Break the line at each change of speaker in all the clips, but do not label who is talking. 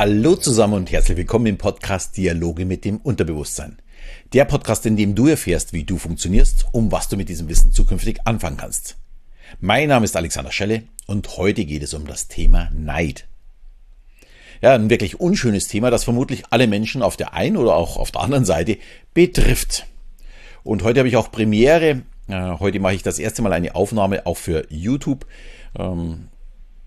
Hallo zusammen und herzlich willkommen im Podcast Dialoge mit dem Unterbewusstsein. Der Podcast, in dem du erfährst, wie du funktionierst, um was du mit diesem Wissen zukünftig anfangen kannst. Mein Name ist Alexander Schelle und heute geht es um das Thema Neid. Ja, ein wirklich unschönes Thema, das vermutlich alle Menschen auf der einen oder auch auf der anderen Seite betrifft. Und heute habe ich auch Premiere. Äh, heute mache ich das erste Mal eine Aufnahme auch für YouTube. Ähm,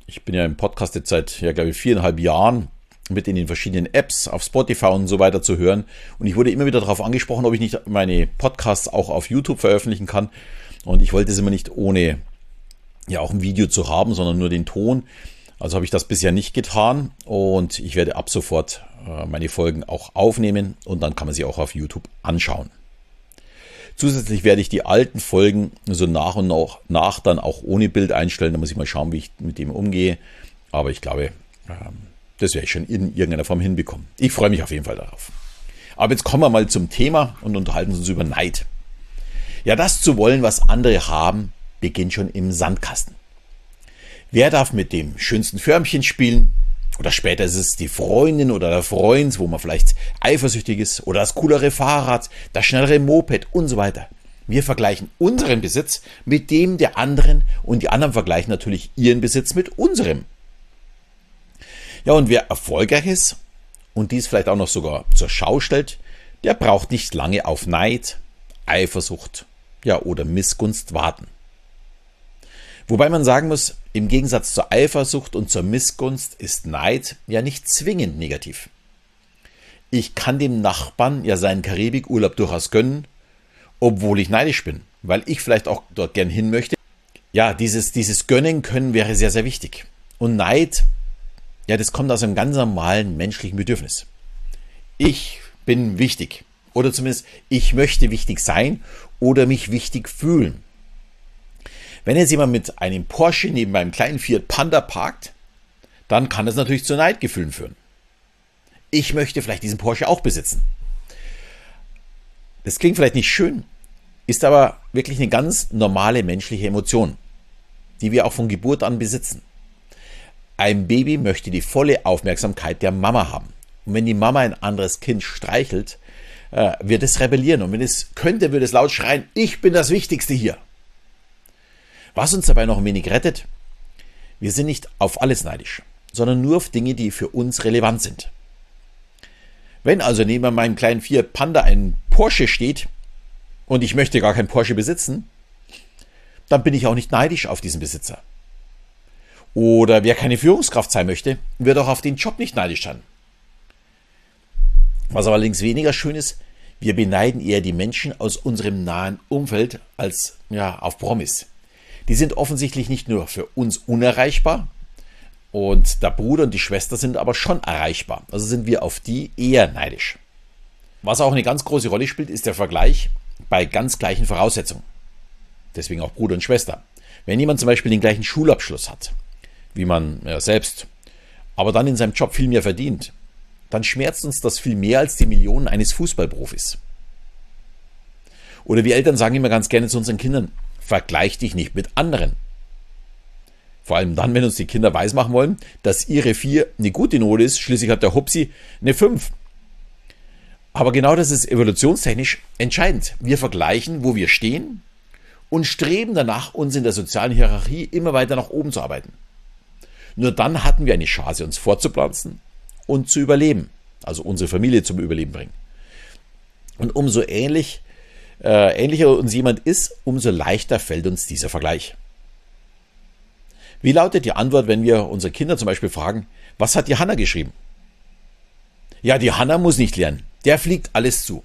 ich bin ja im Podcast jetzt seit, ja, glaube ich, viereinhalb Jahren mit in den verschiedenen Apps auf Spotify und so weiter zu hören. Und ich wurde immer wieder darauf angesprochen, ob ich nicht meine Podcasts auch auf YouTube veröffentlichen kann. Und ich wollte es immer nicht ohne ja auch ein Video zu haben, sondern nur den Ton. Also habe ich das bisher nicht getan und ich werde ab sofort äh, meine Folgen auch aufnehmen und dann kann man sie auch auf YouTube anschauen. Zusätzlich werde ich die alten Folgen so nach und nach dann auch ohne Bild einstellen. Da muss ich mal schauen, wie ich mit dem umgehe. Aber ich glaube, ähm, das werde ich schon in irgendeiner Form hinbekommen. Ich freue mich auf jeden Fall darauf. Aber jetzt kommen wir mal zum Thema und unterhalten uns über Neid. Ja, das zu wollen, was andere haben, beginnt schon im Sandkasten. Wer darf mit dem schönsten Förmchen spielen? Oder später ist es die Freundin oder der Freund, wo man vielleicht eifersüchtig ist, oder das coolere Fahrrad, das schnellere Moped und so weiter. Wir vergleichen unseren Besitz mit dem der anderen und die anderen vergleichen natürlich ihren Besitz mit unserem. Ja, und wer erfolgreich ist und dies vielleicht auch noch sogar zur Schau stellt, der braucht nicht lange auf Neid, Eifersucht, ja, oder Missgunst warten. Wobei man sagen muss, im Gegensatz zur Eifersucht und zur Missgunst ist Neid ja nicht zwingend negativ. Ich kann dem Nachbarn ja seinen Karibikurlaub durchaus gönnen, obwohl ich neidisch bin, weil ich vielleicht auch dort gern hin möchte. Ja, dieses, dieses Gönnen können wäre sehr, sehr wichtig. Und Neid, ja, das kommt aus einem ganz normalen menschlichen Bedürfnis. Ich bin wichtig. Oder zumindest, ich möchte wichtig sein oder mich wichtig fühlen. Wenn jetzt jemand mit einem Porsche neben einem kleinen Fiat Panda parkt, dann kann das natürlich zu Neidgefühlen führen. Ich möchte vielleicht diesen Porsche auch besitzen. Das klingt vielleicht nicht schön, ist aber wirklich eine ganz normale menschliche Emotion, die wir auch von Geburt an besitzen. Ein Baby möchte die volle Aufmerksamkeit der Mama haben. Und wenn die Mama ein anderes Kind streichelt, äh, wird es rebellieren. Und wenn es könnte, würde es laut schreien, ich bin das Wichtigste hier. Was uns dabei noch ein wenig rettet, wir sind nicht auf alles neidisch, sondern nur auf Dinge, die für uns relevant sind. Wenn also neben meinem kleinen Fiat Panda ein Porsche steht und ich möchte gar kein Porsche besitzen, dann bin ich auch nicht neidisch auf diesen Besitzer. Oder wer keine Führungskraft sein möchte, wird auch auf den Job nicht neidisch sein. Was allerdings weniger schön ist, wir beneiden eher die Menschen aus unserem nahen Umfeld als ja, auf Promis die sind offensichtlich nicht nur für uns unerreichbar, und der Bruder und die Schwester sind aber schon erreichbar. Also sind wir auf die eher neidisch. Was auch eine ganz große Rolle spielt, ist der Vergleich bei ganz gleichen Voraussetzungen. Deswegen auch Bruder und Schwester. Wenn jemand zum Beispiel den gleichen Schulabschluss hat, wie man ja, selbst, aber dann in seinem Job viel mehr verdient, dann schmerzt uns das viel mehr als die Millionen eines Fußballprofis. Oder wir Eltern sagen immer ganz gerne zu unseren Kindern, vergleich dich nicht mit anderen. Vor allem dann, wenn uns die Kinder weismachen wollen, dass ihre 4 eine gute Note ist, schließlich hat der Hupsi eine 5. Aber genau das ist evolutionstechnisch entscheidend. Wir vergleichen, wo wir stehen und streben danach, uns in der sozialen Hierarchie immer weiter nach oben zu arbeiten. Nur dann hatten wir eine Chance, uns fortzupflanzen und zu überleben, also unsere Familie zum Überleben bringen. Und umso ähnlich äh, ähnlicher uns jemand ist, umso leichter fällt uns dieser Vergleich. Wie lautet die Antwort, wenn wir unsere Kinder zum Beispiel fragen, was hat die Hanna geschrieben? Ja, die Hanna muss nicht lernen. Der fliegt alles zu.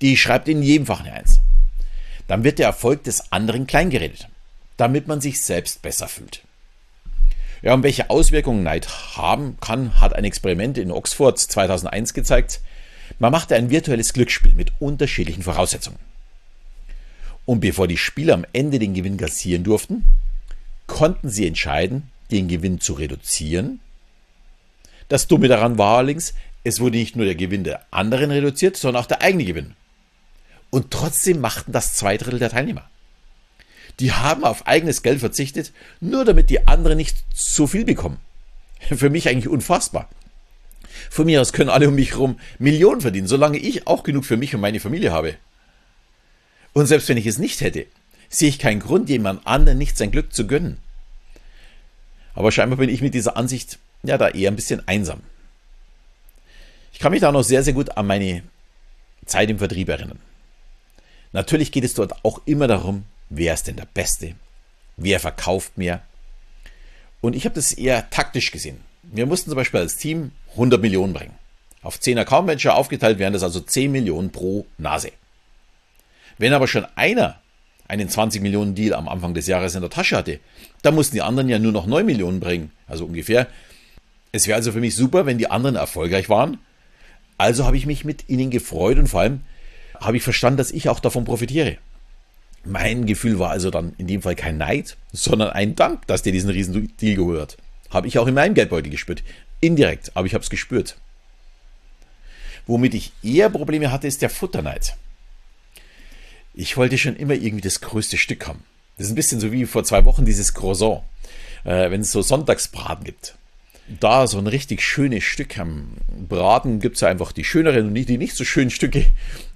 Die schreibt in jedem Fach eine Eins. Dann wird der Erfolg des anderen kleingeredet, damit man sich selbst besser fühlt. Ja, und welche Auswirkungen Neid haben kann, hat ein Experiment in Oxford 2001 gezeigt. Man machte ein virtuelles Glücksspiel mit unterschiedlichen Voraussetzungen. Und bevor die Spieler am Ende den Gewinn kassieren durften, konnten sie entscheiden, den Gewinn zu reduzieren. Das Dumme daran war allerdings, es wurde nicht nur der Gewinn der anderen reduziert, sondern auch der eigene Gewinn. Und trotzdem machten das zwei Drittel der Teilnehmer. Die haben auf eigenes Geld verzichtet, nur damit die anderen nicht so viel bekommen. Für mich eigentlich unfassbar. Von mir aus können alle um mich herum Millionen verdienen, solange ich auch genug für mich und meine Familie habe. Und selbst wenn ich es nicht hätte, sehe ich keinen Grund, jemand anderen nicht sein Glück zu gönnen. Aber scheinbar bin ich mit dieser Ansicht ja da eher ein bisschen einsam. Ich kann mich da noch sehr, sehr gut an meine Zeit im Vertrieb erinnern. Natürlich geht es dort auch immer darum, wer ist denn der Beste, wer verkauft mehr. Und ich habe das eher taktisch gesehen. Wir mussten zum Beispiel als Team 100 Millionen bringen. Auf 10 Account Manager aufgeteilt wären das also 10 Millionen pro Nase. Wenn aber schon einer einen 20 Millionen Deal am Anfang des Jahres in der Tasche hatte, dann mussten die anderen ja nur noch 9 Millionen bringen, also ungefähr. Es wäre also für mich super, wenn die anderen erfolgreich waren. Also habe ich mich mit ihnen gefreut und vor allem habe ich verstanden, dass ich auch davon profitiere. Mein Gefühl war also dann in dem Fall kein Neid, sondern ein Dank, dass der diesen riesen Deal gehört. Habe ich auch in meinem Geldbeutel gespürt. Indirekt, aber ich habe es gespürt. Womit ich eher Probleme hatte, ist der Futterneid. Ich wollte schon immer irgendwie das größte Stück haben. Das ist ein bisschen so wie vor zwei Wochen dieses Croissant, äh, wenn es so Sonntagsbraten gibt. Da so ein richtig schönes Stück am Braten gibt es ja einfach die schöneren und die nicht so schönen Stücke.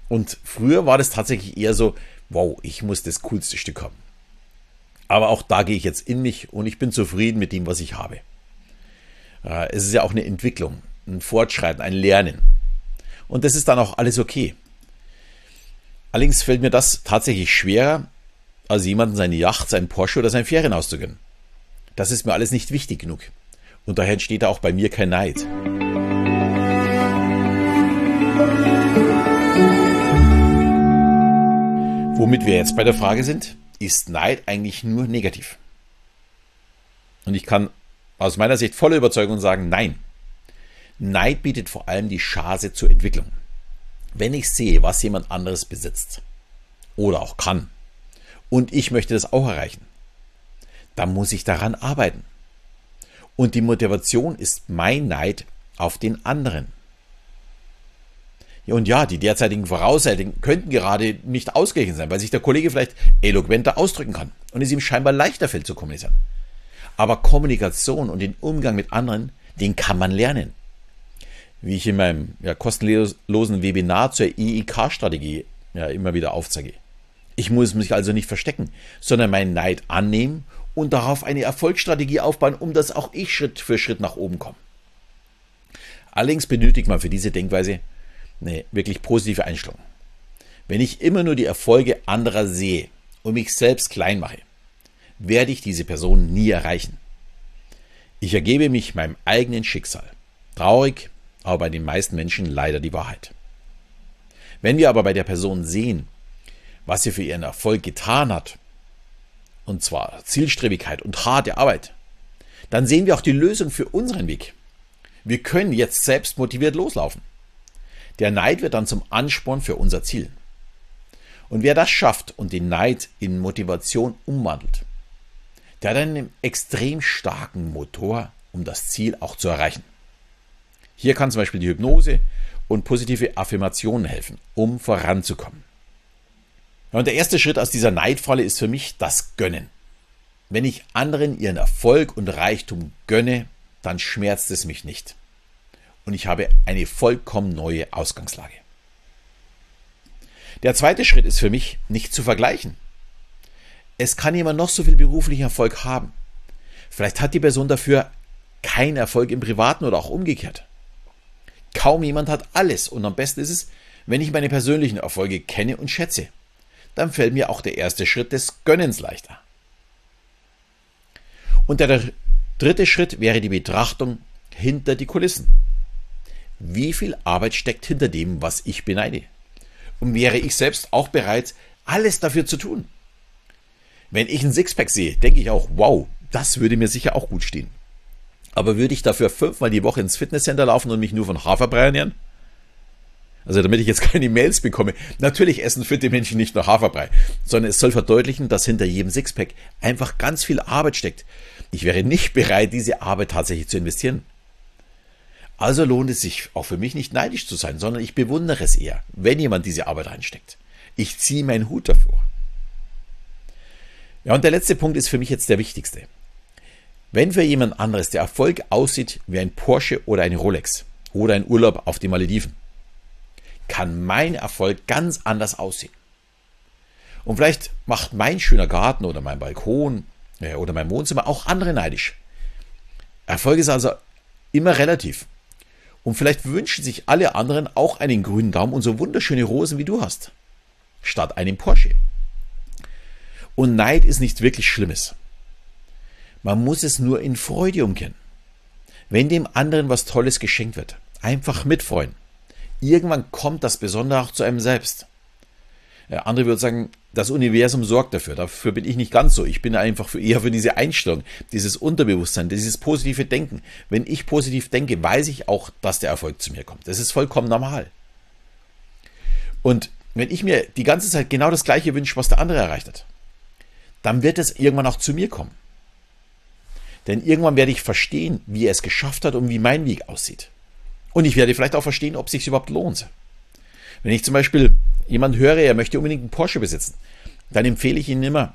Und früher war das tatsächlich eher so, wow, ich muss das coolste Stück haben. Aber auch da gehe ich jetzt in mich und ich bin zufrieden mit dem, was ich habe. Äh, es ist ja auch eine Entwicklung, ein Fortschreiten, ein Lernen. Und das ist dann auch alles okay. Allerdings fällt mir das tatsächlich schwerer, als jemanden seine Yacht, sein Porsche oder sein Ferienhaus zu gönnen. Das ist mir alles nicht wichtig genug. Und daher entsteht auch bei mir kein Neid. Womit wir jetzt bei der Frage sind, ist Neid eigentlich nur negativ? Und ich kann aus meiner Sicht voller Überzeugung sagen, nein. Neid bietet vor allem die Chance zur Entwicklung. Wenn ich sehe, was jemand anderes besitzt oder auch kann und ich möchte das auch erreichen, dann muss ich daran arbeiten. Und die Motivation ist mein Neid auf den anderen. Und ja, die derzeitigen Voraussetzungen könnten gerade nicht ausgeglichen sein, weil sich der Kollege vielleicht eloquenter ausdrücken kann und es ihm scheinbar leichter fällt zu kommunizieren. Aber Kommunikation und den Umgang mit anderen, den kann man lernen. Wie ich in meinem ja, kostenlosen Webinar zur EIK-Strategie ja, immer wieder aufzeige. Ich muss mich also nicht verstecken, sondern meinen Neid annehmen und darauf eine Erfolgsstrategie aufbauen, um dass auch ich Schritt für Schritt nach oben komme. Allerdings benötigt man für diese Denkweise eine wirklich positive Einstellung. Wenn ich immer nur die Erfolge anderer sehe und mich selbst klein mache, werde ich diese Person nie erreichen. Ich ergebe mich meinem eigenen Schicksal. Traurig, aber bei den meisten Menschen leider die Wahrheit. Wenn wir aber bei der Person sehen, was sie für ihren Erfolg getan hat, und zwar Zielstrebigkeit und harte Arbeit, dann sehen wir auch die Lösung für unseren Weg. Wir können jetzt selbst motiviert loslaufen. Der Neid wird dann zum Ansporn für unser Ziel. Und wer das schafft und den Neid in Motivation umwandelt, der hat einen extrem starken Motor, um das Ziel auch zu erreichen. Hier kann zum Beispiel die Hypnose und positive Affirmationen helfen, um voranzukommen. Und der erste Schritt aus dieser Neidfalle ist für mich das Gönnen. Wenn ich anderen ihren Erfolg und Reichtum gönne, dann schmerzt es mich nicht und ich habe eine vollkommen neue Ausgangslage. Der zweite Schritt ist für mich nicht zu vergleichen. Es kann jemand noch so viel beruflichen Erfolg haben. Vielleicht hat die Person dafür keinen Erfolg im Privaten oder auch umgekehrt. Kaum jemand hat alles und am besten ist es, wenn ich meine persönlichen Erfolge kenne und schätze. Dann fällt mir auch der erste Schritt des Gönnens leichter. Und der dritte Schritt wäre die Betrachtung hinter die Kulissen. Wie viel Arbeit steckt hinter dem, was ich beneide? Und wäre ich selbst auch bereit, alles dafür zu tun? Wenn ich ein Sixpack sehe, denke ich auch, wow, das würde mir sicher auch gut stehen. Aber würde ich dafür fünfmal die Woche ins Fitnesscenter laufen und mich nur von Haferbrei ernähren? Also damit ich jetzt keine Mails bekomme. Natürlich essen fitte Menschen nicht nur Haferbrei, sondern es soll verdeutlichen, dass hinter jedem Sixpack einfach ganz viel Arbeit steckt. Ich wäre nicht bereit, diese Arbeit tatsächlich zu investieren. Also lohnt es sich auch für mich nicht neidisch zu sein, sondern ich bewundere es eher, wenn jemand diese Arbeit reinsteckt. Ich ziehe meinen Hut davor. Ja, und der letzte Punkt ist für mich jetzt der wichtigste. Wenn für jemand anderes der Erfolg aussieht wie ein Porsche oder eine Rolex oder ein Urlaub auf die Malediven, kann mein Erfolg ganz anders aussehen. Und vielleicht macht mein schöner Garten oder mein Balkon äh, oder mein Wohnzimmer auch andere neidisch. Erfolg ist also immer relativ. Und vielleicht wünschen sich alle anderen auch einen grünen Daumen und so wunderschöne Rosen wie du hast. Statt einem Porsche. Und Neid ist nichts wirklich Schlimmes. Man muss es nur in Freude umkehren. Wenn dem anderen was Tolles geschenkt wird, einfach mitfreuen. Irgendwann kommt das Besondere auch zu einem selbst. Ja, andere würden sagen, das Universum sorgt dafür. Dafür bin ich nicht ganz so. Ich bin einfach für, eher für diese Einstellung, dieses Unterbewusstsein, dieses positive Denken. Wenn ich positiv denke, weiß ich auch, dass der Erfolg zu mir kommt. Das ist vollkommen normal. Und wenn ich mir die ganze Zeit genau das Gleiche wünsche, was der andere erreicht hat, dann wird es irgendwann auch zu mir kommen. Denn irgendwann werde ich verstehen, wie er es geschafft hat und wie mein Weg aussieht. Und ich werde vielleicht auch verstehen, ob es sich überhaupt lohnt. Wenn ich zum Beispiel jemand höre, er möchte unbedingt einen Porsche besitzen, dann empfehle ich Ihnen immer,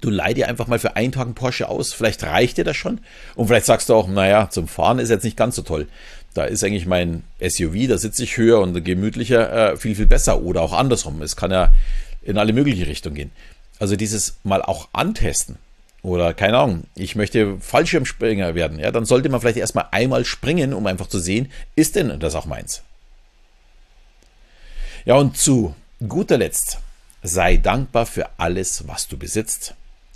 du leih dir einfach mal für einen Tag einen Porsche aus. Vielleicht reicht dir das schon. Und vielleicht sagst du auch, naja, zum Fahren ist jetzt nicht ganz so toll. Da ist eigentlich mein SUV, da sitze ich höher und gemütlicher, äh, viel, viel besser. Oder auch andersrum. Es kann ja in alle mögliche Richtungen gehen. Also dieses mal auch antesten. Oder keine Ahnung, ich möchte Fallschirmspringer werden. Ja, dann sollte man vielleicht erstmal einmal springen, um einfach zu sehen, ist denn das auch meins? Ja, und zu guter Letzt, sei dankbar für alles, was du besitzt.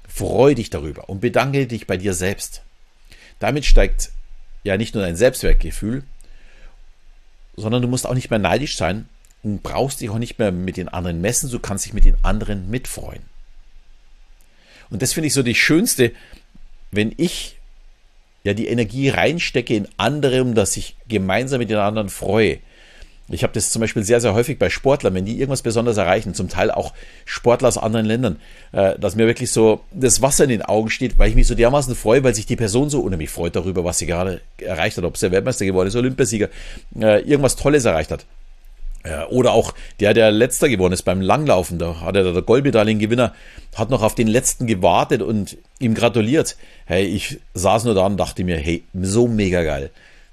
Freu dich darüber und bedanke dich bei dir selbst. Damit steigt ja nicht nur dein Selbstwertgefühl, sondern du musst auch nicht mehr neidisch sein und brauchst dich auch nicht mehr mit den anderen messen, du kannst dich mit den anderen mitfreuen. Und das finde ich so die schönste, wenn ich ja die Energie reinstecke in andere, um dass ich gemeinsam mit den anderen freue. Ich habe das zum Beispiel sehr, sehr häufig bei Sportlern, wenn die irgendwas Besonderes erreichen, zum Teil auch Sportler aus anderen Ländern, äh, dass mir wirklich so das Wasser in den Augen steht, weil ich mich so dermaßen freue, weil sich die Person so unheimlich freut darüber, was sie gerade erreicht hat, ob sie Weltmeister geworden ist, Olympiasieger, äh, irgendwas Tolles erreicht hat. Äh, oder auch der, der letzter geworden ist beim Langlaufen, da hat er der Goldmedaillengewinner, hat noch auf den letzten gewartet und ihm gratuliert. Hey, ich saß nur da und dachte mir, hey, so mega geil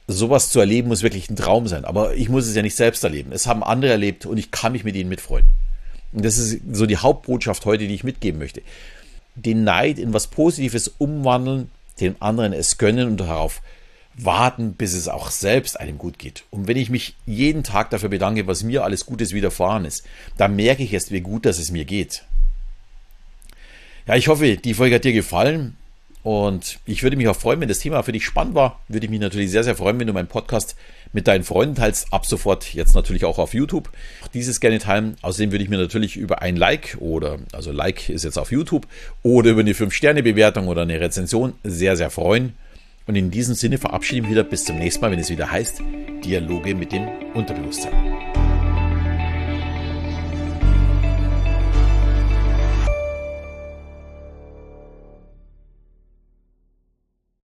sowas zu erleben muss wirklich ein Traum sein. Aber ich muss es ja nicht selbst erleben. Es haben andere erlebt und ich kann mich mit ihnen mitfreuen. Und das ist so die Hauptbotschaft heute, die ich mitgeben möchte. Den Neid in was Positives umwandeln, den anderen es gönnen und darauf warten, bis es auch selbst einem gut geht. Und wenn ich mich jeden Tag dafür bedanke, was mir alles Gutes widerfahren ist, dann merke ich erst, wie gut dass es mir geht. Ja, ich hoffe, die Folge hat dir gefallen. Und ich würde mich auch freuen, wenn das Thema für dich spannend war. Würde ich mich natürlich sehr, sehr freuen, wenn du meinen Podcast mit deinen Freunden teilst. Ab sofort jetzt natürlich auch auf YouTube. Auch dieses gerne teilen. Außerdem würde ich mir natürlich über ein Like oder, also Like ist jetzt auf YouTube, oder über eine 5-Sterne-Bewertung oder eine Rezension sehr, sehr freuen. Und in diesem Sinne verabschiede ich mich wieder bis zum nächsten Mal, wenn es wieder heißt Dialoge mit dem Unterbewusstsein.